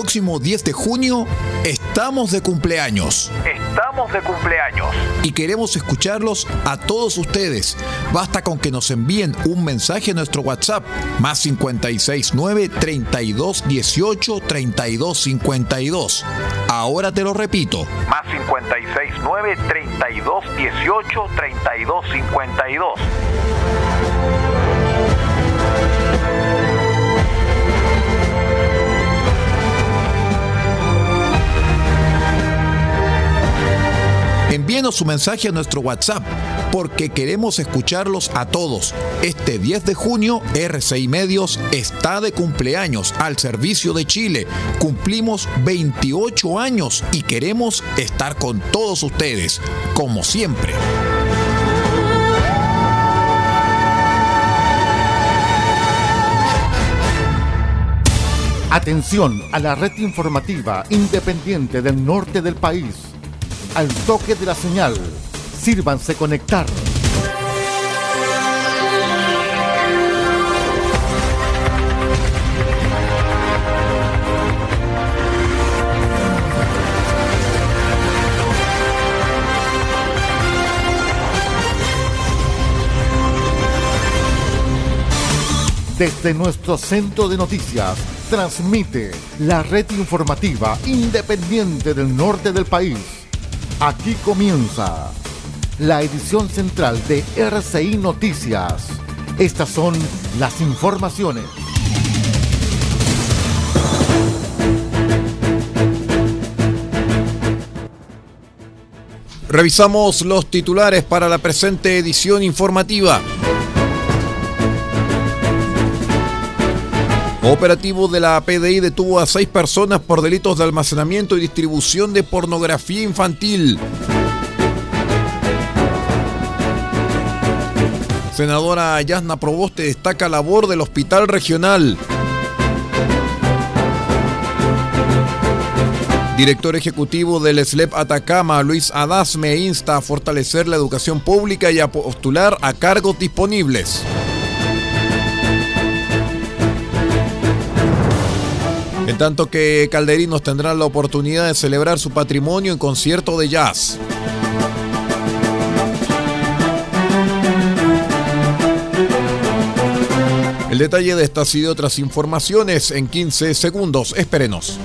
próximo 10 de junio estamos de cumpleaños. Estamos de cumpleaños. Y queremos escucharlos a todos ustedes. Basta con que nos envíen un mensaje a nuestro WhatsApp más 569 32 18 32 52. Ahora te lo repito. Más 569 32 18 32 52. Envíenos su mensaje a nuestro WhatsApp porque queremos escucharlos a todos. Este 10 de junio, RCI Medios está de cumpleaños al servicio de Chile. Cumplimos 28 años y queremos estar con todos ustedes, como siempre. Atención a la red informativa independiente del norte del país al toque de la señal. Sírvanse conectar. Desde nuestro centro de noticias, transmite la red informativa independiente del norte del país Aquí comienza la edición central de RCI Noticias. Estas son las informaciones. Revisamos los titulares para la presente edición informativa. Operativo de la PDI detuvo a seis personas por delitos de almacenamiento y distribución de pornografía infantil. Senadora Yasna Proboste destaca labor del Hospital Regional. Director ejecutivo del SLEP Atacama, Luis Adasme, insta a fortalecer la educación pública y a postular a cargos disponibles. En tanto que calderinos tendrán la oportunidad de celebrar su patrimonio en concierto de jazz. El detalle de estas y de otras informaciones en 15 segundos. Espérenos.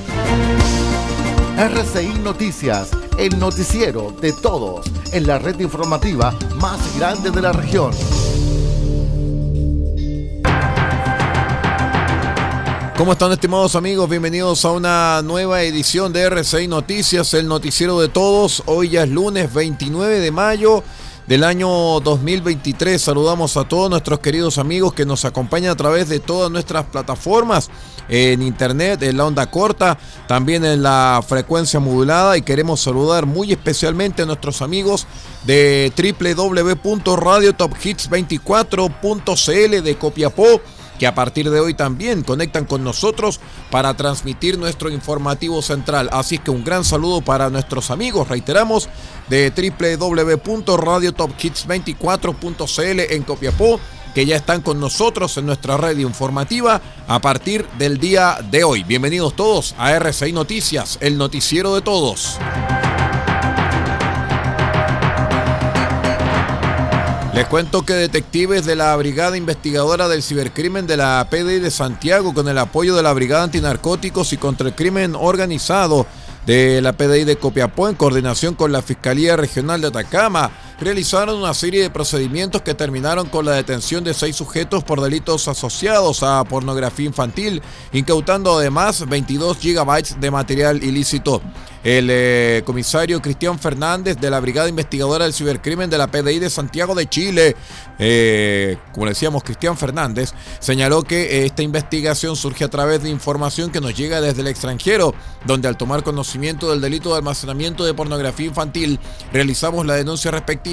RCI Noticias, el noticiero de todos en la red informativa más grande de la región. ¿Cómo están estimados amigos? Bienvenidos a una nueva edición de RCI Noticias, el noticiero de todos. Hoy ya es lunes 29 de mayo del año 2023. Saludamos a todos nuestros queridos amigos que nos acompañan a través de todas nuestras plataformas en internet, en la onda corta, también en la frecuencia modulada y queremos saludar muy especialmente a nuestros amigos de www.radiotophits24.cl de Copiapó que a partir de hoy también conectan con nosotros para transmitir nuestro informativo central. Así que un gran saludo para nuestros amigos, reiteramos, de www.radiotophits24.cl en Copiapó, que ya están con nosotros en nuestra red informativa a partir del día de hoy. Bienvenidos todos a RCI Noticias, el noticiero de todos. Les cuento que detectives de la Brigada Investigadora del Cibercrimen de la PDI de Santiago, con el apoyo de la Brigada Antinarcóticos y contra el Crimen Organizado de la PDI de Copiapó, en coordinación con la Fiscalía Regional de Atacama, realizaron una serie de procedimientos que terminaron con la detención de seis sujetos por delitos asociados a pornografía infantil, incautando además 22 gigabytes de material ilícito. El eh, comisario Cristian Fernández de la Brigada Investigadora del Cibercrimen de la PDI de Santiago de Chile, eh, como decíamos, Cristian Fernández, señaló que esta investigación surge a través de información que nos llega desde el extranjero, donde al tomar conocimiento del delito de almacenamiento de pornografía infantil, realizamos la denuncia respectiva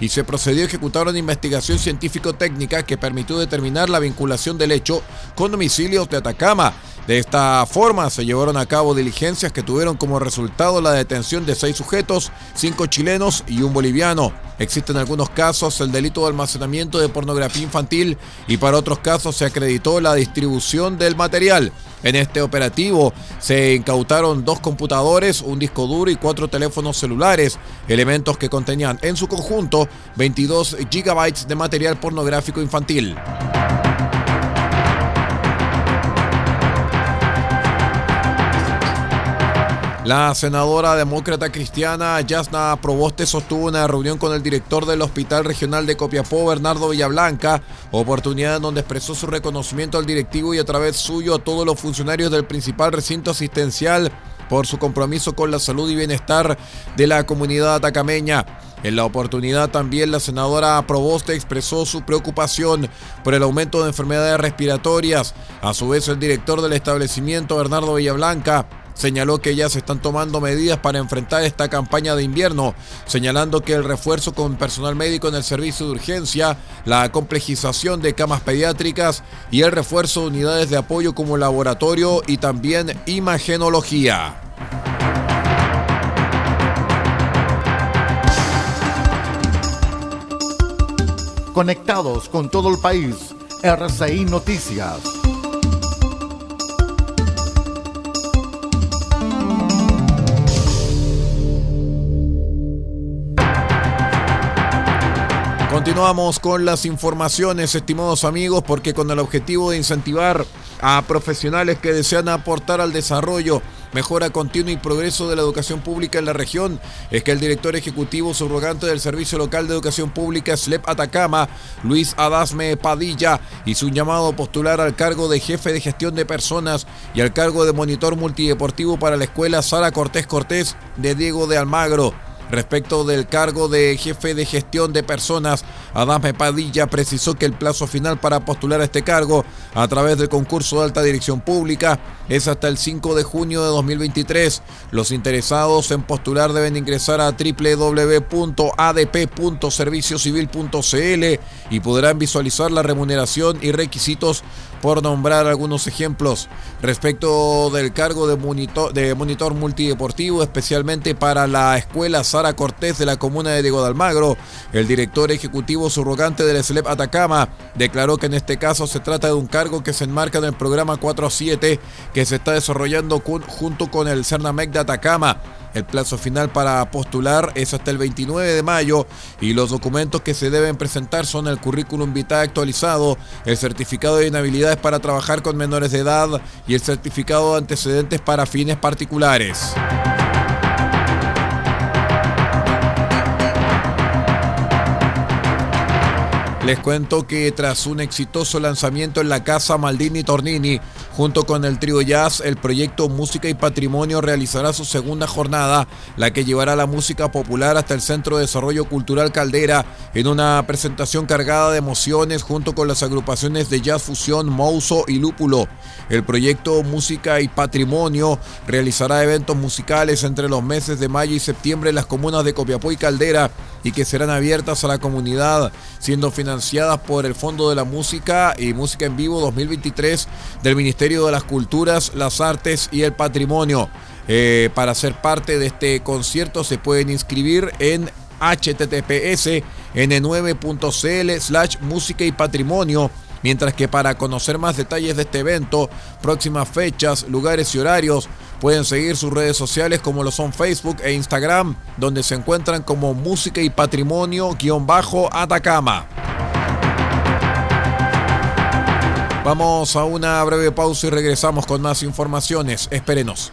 y se procedió a ejecutar una investigación científico-técnica que permitió determinar la vinculación del hecho con domicilios de Atacama. De esta forma se llevaron a cabo diligencias que tuvieron como resultado la detención de seis sujetos, cinco chilenos y un boliviano. Existen algunos casos el delito de almacenamiento de pornografía infantil y para otros casos se acreditó la distribución del material. En este operativo se incautaron dos computadores, un disco duro y cuatro teléfonos celulares, elementos que contenían en su conjunto 22 gigabytes de material pornográfico infantil. La senadora demócrata cristiana Yasna Proboste sostuvo una reunión con el director del Hospital Regional de Copiapó, Bernardo Villablanca, oportunidad en donde expresó su reconocimiento al directivo y a través suyo a todos los funcionarios del principal recinto asistencial por su compromiso con la salud y bienestar de la comunidad atacameña. En la oportunidad también la senadora Proboste expresó su preocupación por el aumento de enfermedades respiratorias. A su vez, el director del establecimiento, Bernardo Villablanca, señaló que ya se están tomando medidas para enfrentar esta campaña de invierno, señalando que el refuerzo con personal médico en el servicio de urgencia, la complejización de camas pediátricas y el refuerzo de unidades de apoyo como laboratorio y también imagenología. Conectados con todo el país, RCI Noticias. Continuamos con las informaciones, estimados amigos, porque con el objetivo de incentivar a profesionales que desean aportar al desarrollo, mejora continua y progreso de la educación pública en la región, es que el director ejecutivo subrogante del Servicio Local de Educación Pública SLEP Atacama, Luis Adasme Padilla, hizo un llamado postular al cargo de jefe de gestión de personas y al cargo de monitor multideportivo para la escuela Sara Cortés Cortés de Diego de Almagro. Respecto del cargo de jefe de gestión de personas, Adame Padilla precisó que el plazo final para postular a este cargo a través del concurso de alta dirección pública es hasta el 5 de junio de 2023. Los interesados en postular deben ingresar a www.adp.serviciocivil.cl y podrán visualizar la remuneración y requisitos por nombrar algunos ejemplos. Respecto del cargo de monitor, de multideportivo, especialmente para la escuela Sara Cortés de la comuna de Diego de Almagro, el director ejecutivo subrogante del SLEP Atacama declaró que en este caso se trata de un cargo que se enmarca en el programa 47 que se está desarrollando junto con el Cernamec de Atacama el plazo final para postular es hasta el 29 de mayo y los documentos que se deben presentar son el currículum vitae actualizado, el certificado de inhabilidades para trabajar con menores de edad y el certificado de antecedentes para fines particulares. Les cuento que tras un exitoso lanzamiento en la casa Maldini Tornini, junto con el trío jazz, el proyecto Música y Patrimonio realizará su segunda jornada, la que llevará la música popular hasta el Centro de Desarrollo Cultural Caldera, en una presentación cargada de emociones junto con las agrupaciones de jazz fusión Mouso y Lúpulo. El proyecto Música y Patrimonio realizará eventos musicales entre los meses de mayo y septiembre en las comunas de Copiapó y Caldera y que serán abiertas a la comunidad, siendo financiadas por el Fondo de la Música y Música en Vivo 2023 del Ministerio de las Culturas, las Artes y el Patrimonio. Eh, para ser parte de este concierto se pueden inscribir en https n9.cl slash música y patrimonio Mientras que para conocer más detalles de este evento, próximas fechas, lugares y horarios, pueden seguir sus redes sociales como lo son Facebook e Instagram, donde se encuentran como Música y Patrimonio-Atacama. Vamos a una breve pausa y regresamos con más informaciones. Espérenos.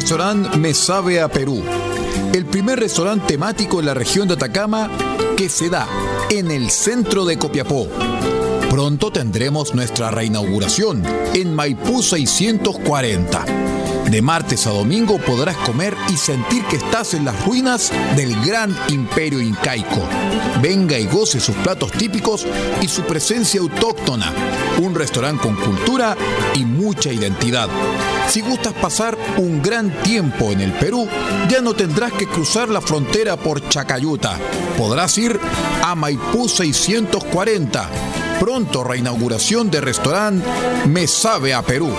Restaurante Me Sabe a Perú. El primer restaurante temático en la región de Atacama que se da en el centro de Copiapó. Pronto tendremos nuestra reinauguración en Maipú 640. De martes a domingo podrás comer y sentir que estás en las ruinas del gran imperio incaico. Venga y goce sus platos típicos y su presencia autóctona. Un restaurante con cultura y mucha identidad. Si gustas pasar un gran tiempo en el Perú, ya no tendrás que cruzar la frontera por Chacayuta. Podrás ir a Maipú 640. Pronto reinauguración de restaurante Me Sabe a Perú.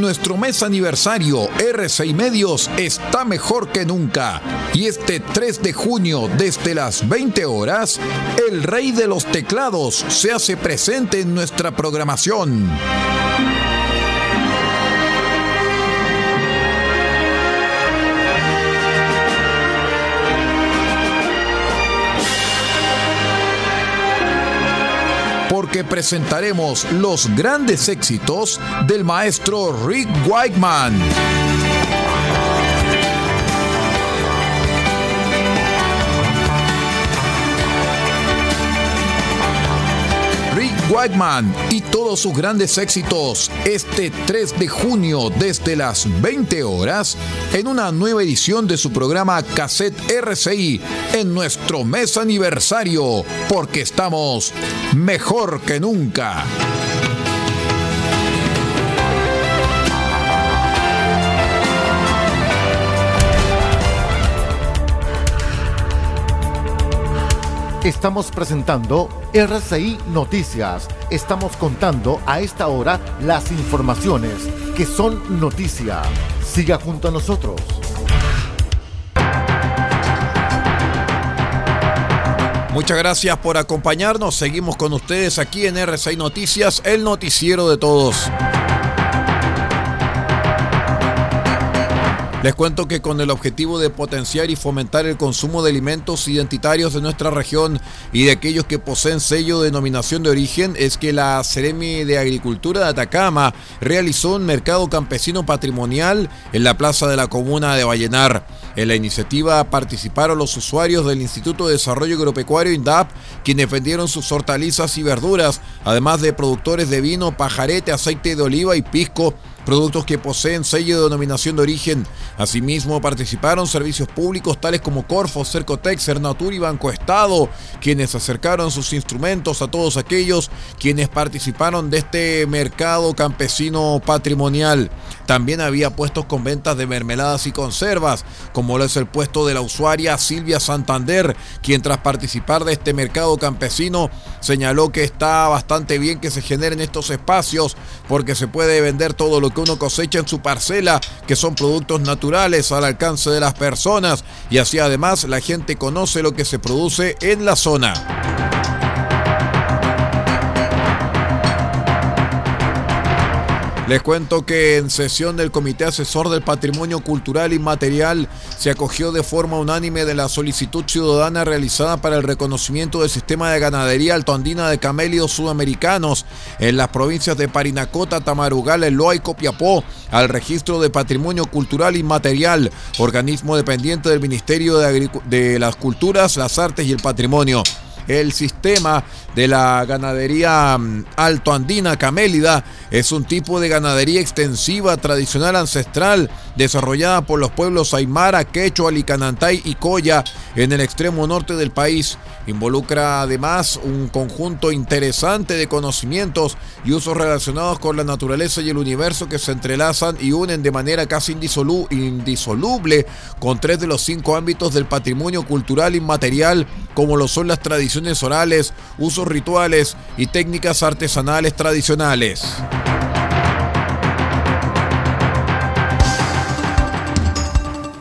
Nuestro mes aniversario, R6 Medios está mejor que nunca. Y este 3 de junio, desde las 20 horas, el rey de los teclados se hace presente en nuestra programación. Presentaremos los grandes éxitos del maestro Rick Whiteman. Whiteman y todos sus grandes éxitos este 3 de junio desde las 20 horas en una nueva edición de su programa Cassette RCI en nuestro mes aniversario porque estamos mejor que nunca. Estamos presentando RCI Noticias. Estamos contando a esta hora las informaciones que son noticia. Siga junto a nosotros. Muchas gracias por acompañarnos. Seguimos con ustedes aquí en RCI Noticias, el noticiero de todos. Les cuento que con el objetivo de potenciar y fomentar el consumo de alimentos identitarios de nuestra región y de aquellos que poseen sello de denominación de origen, es que la Ceremi de Agricultura de Atacama realizó un mercado campesino patrimonial en la plaza de la comuna de Vallenar. En la iniciativa participaron los usuarios del Instituto de Desarrollo Agropecuario INDAP, quienes vendieron sus hortalizas y verduras, además de productores de vino, pajarete, aceite de oliva y pisco productos que poseen sello de denominación de origen. Asimismo, participaron servicios públicos tales como Corfo, Cercotec, Cernatur y Banco Estado, quienes acercaron sus instrumentos a todos aquellos quienes participaron de este mercado campesino patrimonial. También había puestos con ventas de mermeladas y conservas, como lo es el puesto de la usuaria Silvia Santander, quien tras participar de este mercado campesino señaló que está bastante bien que se generen estos espacios porque se puede vender todo lo que uno cosecha en su parcela, que son productos naturales al alcance de las personas y así además la gente conoce lo que se produce en la zona. Les cuento que en sesión del Comité Asesor del Patrimonio Cultural Inmaterial se acogió de forma unánime de la solicitud ciudadana realizada para el reconocimiento del sistema de ganadería altoandina de camélidos sudamericanos en las provincias de Parinacota, Tamarugal, Eloa y Copiapó al registro de Patrimonio Cultural Inmaterial, organismo dependiente del Ministerio de, de las Culturas, las Artes y el Patrimonio. El sistema de la ganadería mm, altoandina camélida. Es un tipo de ganadería extensiva, tradicional, ancestral, desarrollada por los pueblos Aymara, Quechua, Licanantay y Coya en el extremo norte del país. Involucra además un conjunto interesante de conocimientos y usos relacionados con la naturaleza y el universo que se entrelazan y unen de manera casi indisoluble con tres de los cinco ámbitos del patrimonio cultural inmaterial, como lo son las tradiciones orales, usos rituales y técnicas artesanales tradicionales.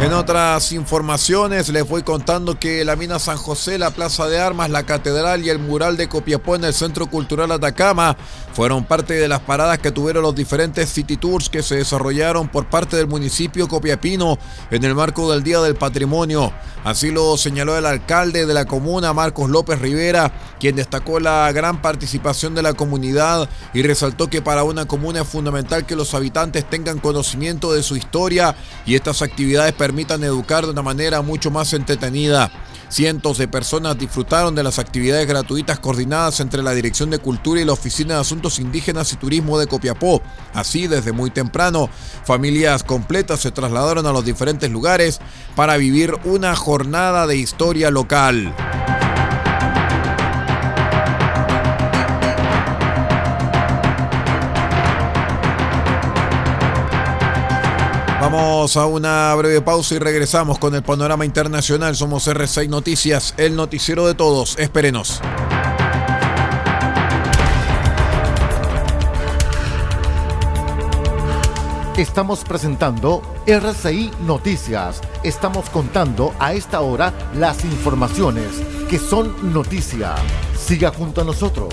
En otras informaciones les voy contando que la mina San José, la Plaza de Armas, la Catedral y el mural de Copiapó en el Centro Cultural Atacama fueron parte de las paradas que tuvieron los diferentes city tours que se desarrollaron por parte del municipio copiapino en el marco del Día del Patrimonio. Así lo señaló el alcalde de la comuna, Marcos López Rivera, quien destacó la gran participación de la comunidad y resaltó que para una comuna es fundamental que los habitantes tengan conocimiento de su historia y estas actividades permiten permitan educar de una manera mucho más entretenida. Cientos de personas disfrutaron de las actividades gratuitas coordinadas entre la Dirección de Cultura y la Oficina de Asuntos Indígenas y Turismo de Copiapó. Así, desde muy temprano, familias completas se trasladaron a los diferentes lugares para vivir una jornada de historia local. Vamos a una breve pausa y regresamos con el panorama internacional. Somos R6 Noticias, el noticiero de todos. Espérenos. Estamos presentando RCI Noticias. Estamos contando a esta hora las informaciones que son noticia. Siga junto a nosotros.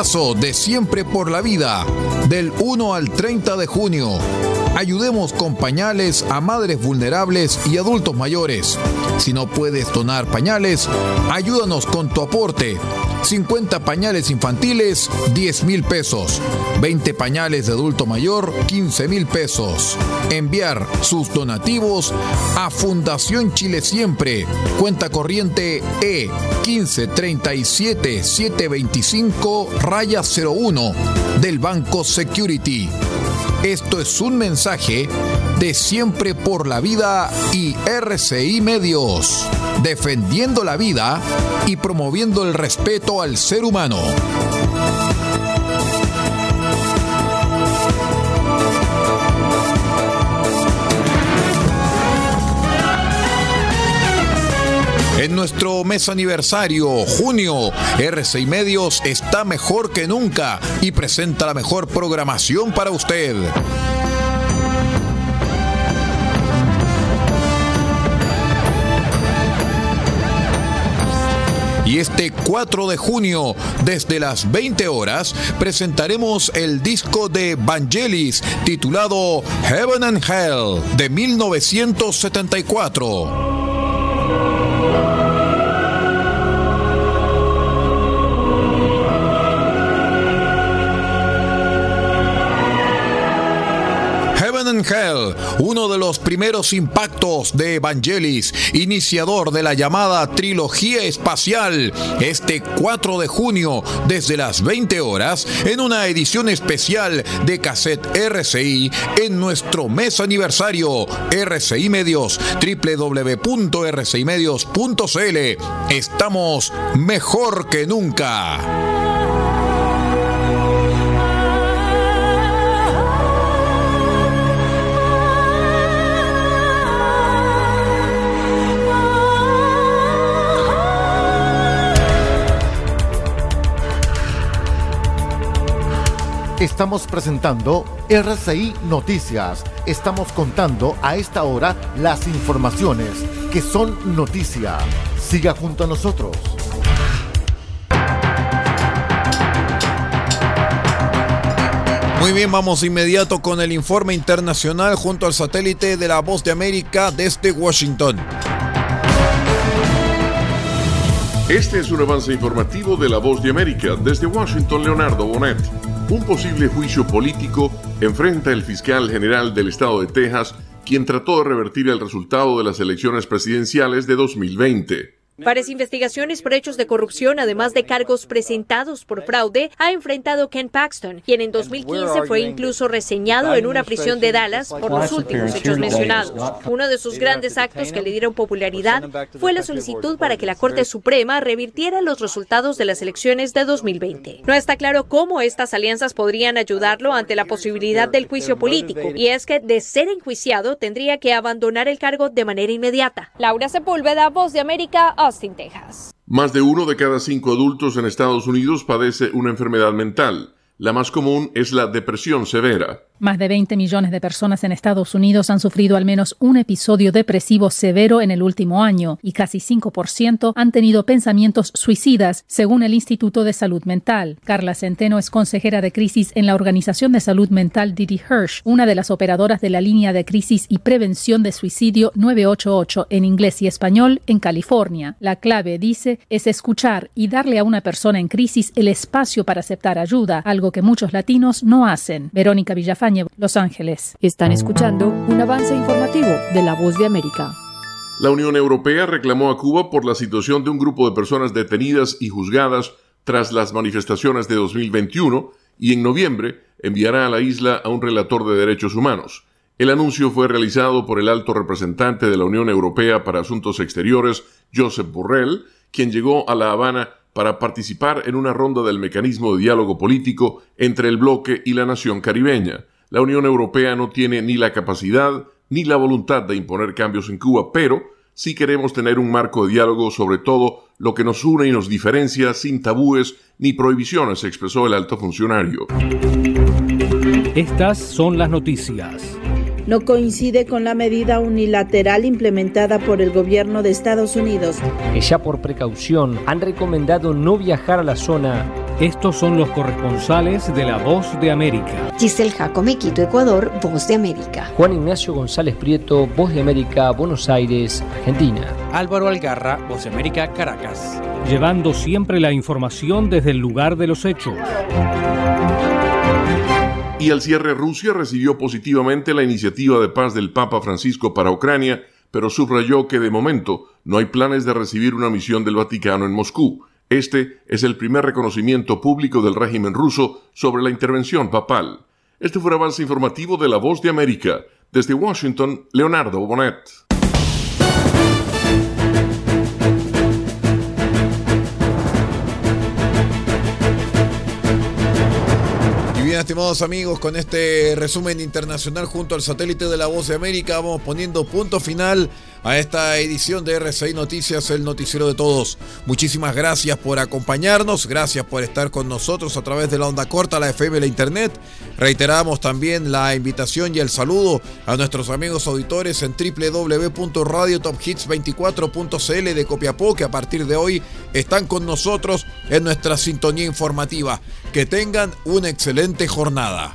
Pañalazo de siempre por la vida, del 1 al 30 de junio Ayudemos con pañales a madres vulnerables y adultos mayores. Si no puedes donar pañales, ayúdanos con tu aporte. 50 pañales infantiles, 10 mil pesos. 20 pañales de adulto mayor, 15 mil pesos. Enviar sus donativos a Fundación Chile Siempre. Cuenta corriente E 1537 725 raya 01 del Banco Security. Esto es un mensaje de Siempre por la Vida y RCI Medios, defendiendo la vida y promoviendo el respeto al ser humano. Mes aniversario, junio, RCI Medios está mejor que nunca y presenta la mejor programación para usted. Y este 4 de junio, desde las 20 horas, presentaremos el disco de Vangelis titulado Heaven and Hell de 1974. Hell, uno de los primeros impactos de Evangelis, iniciador de la llamada trilogía espacial, este 4 de junio desde las 20 horas en una edición especial de cassette RCI en nuestro mes aniversario RCI Medios www.rcimedios.cl. Estamos mejor que nunca. Estamos presentando RCI Noticias. Estamos contando a esta hora las informaciones que son noticia. Siga junto a nosotros. Muy bien, vamos inmediato con el informe internacional junto al satélite de la Voz de América desde Washington. Este es un avance informativo de la Voz de América desde Washington, Leonardo Bonet. Un posible juicio político enfrenta el fiscal general del estado de Texas, quien trató de revertir el resultado de las elecciones presidenciales de 2020. Varias investigaciones por hechos de corrupción, además de cargos presentados por fraude, ha enfrentado Ken Paxton, quien en 2015 fue incluso reseñado en una prisión de Dallas por los últimos hechos mencionados. Uno de sus grandes actos que le dieron popularidad fue la solicitud para que la Corte Suprema revirtiera los resultados de las elecciones de 2020. No está claro cómo estas alianzas podrían ayudarlo ante la posibilidad del juicio político, y es que de ser enjuiciado tendría que abandonar el cargo de manera inmediata. Laura Sepúlveda, Voz de América, Más de uno de cada cinco adultos en Estados Unidos padece una enfermedad mental. La más común es la depresión severa. Más de 20 millones de personas en Estados Unidos han sufrido al menos un episodio depresivo severo en el último año y casi 5% han tenido pensamientos suicidas, según el Instituto de Salud Mental. Carla Centeno es consejera de crisis en la Organización de Salud Mental Didi Hirsch, una de las operadoras de la línea de crisis y prevención de suicidio 988 en inglés y español en California. La clave, dice, es escuchar y darle a una persona en crisis el espacio para aceptar ayuda, algo que muchos latinos no hacen. Verónica Villafañe los Ángeles. Están escuchando un avance informativo de La Voz de América. La Unión Europea reclamó a Cuba por la situación de un grupo de personas detenidas y juzgadas tras las manifestaciones de 2021 y en noviembre enviará a la isla a un relator de derechos humanos. El anuncio fue realizado por el alto representante de la Unión Europea para Asuntos Exteriores, Josep Borrell, quien llegó a La Habana para participar en una ronda del mecanismo de diálogo político entre el bloque y la nación caribeña. La Unión Europea no tiene ni la capacidad ni la voluntad de imponer cambios en Cuba, pero sí queremos tener un marco de diálogo sobre todo lo que nos une y nos diferencia sin tabúes ni prohibiciones, expresó el alto funcionario. Estas son las noticias no coincide con la medida unilateral implementada por el gobierno de Estados Unidos. Que ya por precaución han recomendado no viajar a la zona. Estos son los corresponsales de La Voz de América. Giselle Jacome, Quito, Ecuador, Voz de América. Juan Ignacio González Prieto, Voz de América, Buenos Aires, Argentina. Álvaro Algarra, Voz de América, Caracas. Llevando siempre la información desde el lugar de los hechos. Y al cierre Rusia recibió positivamente la iniciativa de paz del Papa Francisco para Ucrania, pero subrayó que de momento no hay planes de recibir una misión del Vaticano en Moscú. Este es el primer reconocimiento público del régimen ruso sobre la intervención papal. Este fue un avance informativo de La Voz de América. Desde Washington, Leonardo Bonet. estimados amigos, con este resumen internacional junto al satélite de la Voz de América, vamos poniendo punto final a esta edición de RCI Noticias, el noticiero de todos. Muchísimas gracias por acompañarnos, gracias por estar con nosotros a través de la onda corta, la FM, la Internet. Reiteramos también la invitación y el saludo a nuestros amigos auditores en www.radiotophits24.cl de Copiapó, que a partir de hoy están con nosotros en nuestra sintonía informativa. Que tengan una excelente jornada.